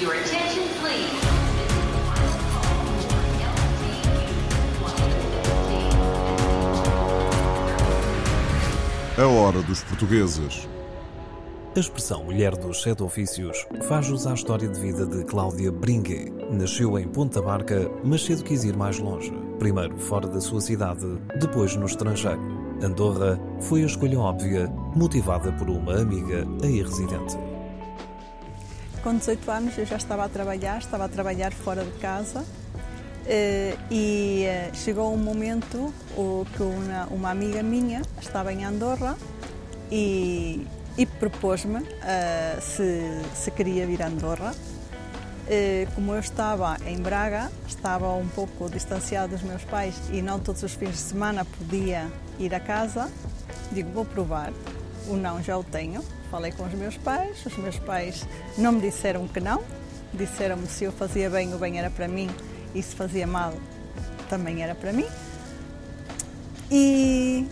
Your attention, please. A hora dos portugueses. A expressão mulher dos sete ofícios faz jus à história de vida de Cláudia Bringue. Nasceu em Ponta Barca, mas cedo quis ir mais longe. Primeiro fora da sua cidade, depois no estrangeiro. Andorra foi a escolha óbvia, motivada por uma amiga aí residente. Com 18 anos eu já estava a trabalhar, estava a trabalhar fora de casa eh, e eh, chegou um momento que uma, uma amiga minha estava em Andorra e, e propôs-me eh, se, se queria vir a Andorra. Como eu estava em Braga, estava um pouco distanciado dos meus pais e não todos os fins de semana podia ir a casa, digo, vou provar. O não já o tenho. Falei com os meus pais, os meus pais não me disseram que não, disseram-me se eu fazia bem, o bem era para mim e se fazia mal, também era para mim. E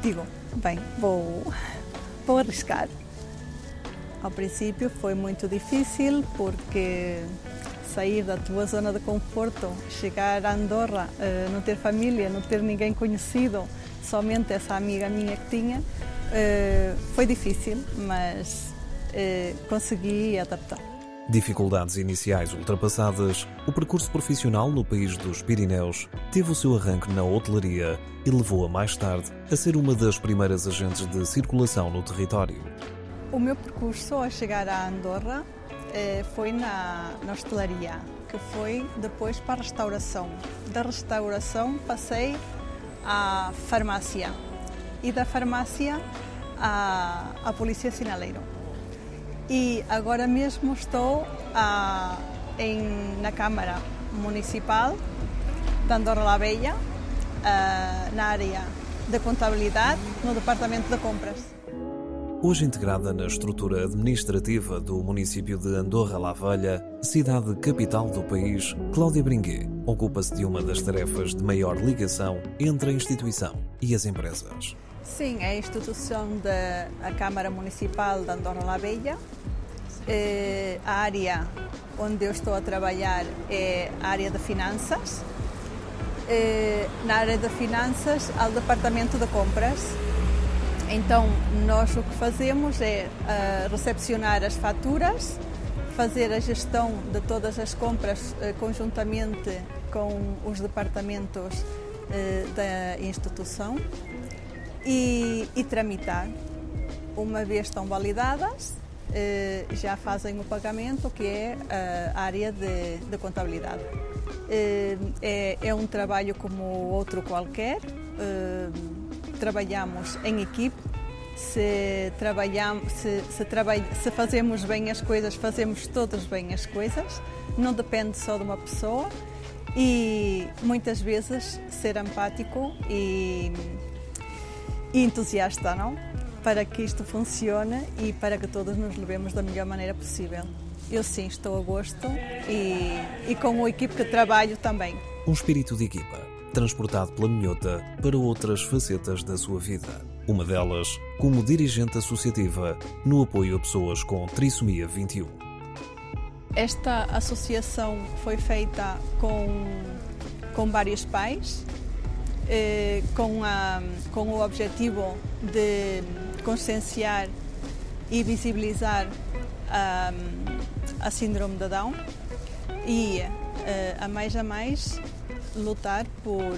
digo, bem, vou, vou arriscar. Ao princípio foi muito difícil porque sair da tua zona de conforto, chegar a Andorra, eh, não ter família, não ter ninguém conhecido, somente essa amiga minha que tinha, eh, foi difícil, mas eh, consegui adaptar. Dificuldades iniciais ultrapassadas, o percurso profissional no país dos Pirineus teve o seu arranque na hotelaria e levou-a mais tarde a ser uma das primeiras agentes de circulação no território. O meu percurso a chegar a Andorra foi na, na hostelaria, que foi depois para a restauração. Da restauração passei à farmácia e da farmácia à, à polícia sinaleiro. E agora mesmo estou em, na Câmara Municipal de Andorra la Bella, ah, na área de contabilidade, no Departamento de Compras. Hoje integrada na estrutura administrativa do município de Andorra la Velha, cidade capital do país, Cláudia Bringuet ocupa-se de uma das tarefas de maior ligação entre a instituição e as empresas. Sim, é a instituição da Câmara Municipal de Andorra la Bella. Eh, a área onde eu estou a trabalhar é a área de finanças. Eh, na área de finanças, há o departamento de compras. Então, nós o que fazemos é ah, recepcionar as faturas, fazer a gestão de todas as compras eh, conjuntamente com os departamentos eh, da instituição e, e tramitar. Uma vez estão validadas, já fazem o pagamento, que é a área de, de contabilidade. É, é um trabalho como outro qualquer. Trabalhamos em equipe. Se, trabalhamos, se, se, trabalha, se fazemos bem as coisas, fazemos todas bem as coisas. Não depende só de uma pessoa. E muitas vezes ser empático e, e entusiasta, não? Para que isto funcione e para que todos nos levemos da melhor maneira possível. Eu sim estou a gosto e, e com a equipe que trabalho também. Um espírito de equipa, transportado pela minhota para outras facetas da sua vida. Uma delas, como dirigente associativa no apoio a pessoas com trissomia 21. Esta associação foi feita com, com vários pais, eh, com, a, com o objetivo de conscienciar e visibilizar a, a síndrome de Down e, eh, a mais a mais, lutar por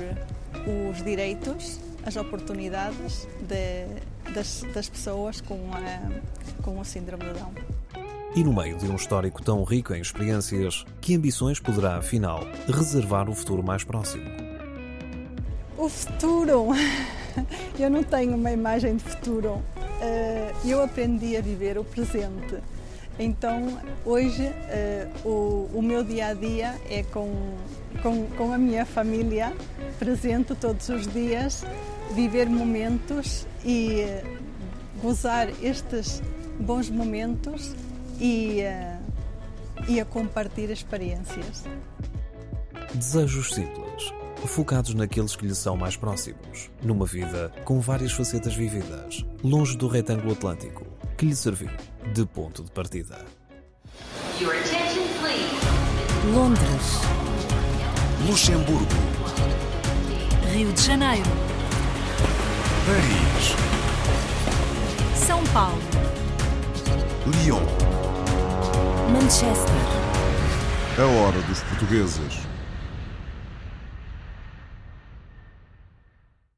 os direitos, as oportunidades de, das, das pessoas com, a, com o síndrome de Down. E no meio de um histórico tão rico em experiências, que ambições poderá, afinal, reservar o futuro mais próximo? O futuro. Eu não tenho uma imagem de futuro. Eh, Eu aprendi a viver o presente. Então, hoje, eh, o, o meu dia a dia é com, com, com a minha família presente todos os dias, viver momentos e eh, gozar estes bons momentos e, eh, e a compartilhar experiências. Desejos simples, focados naqueles que lhe são mais próximos, numa vida com várias facetas vividas, longe do retângulo atlântico, que lhe serviu de ponto de partida. Your attention, please. Londres, Luxemburgo, Rio de Janeiro, Paris, São Paulo, Lyon. Manchester, A hora dos portugueses.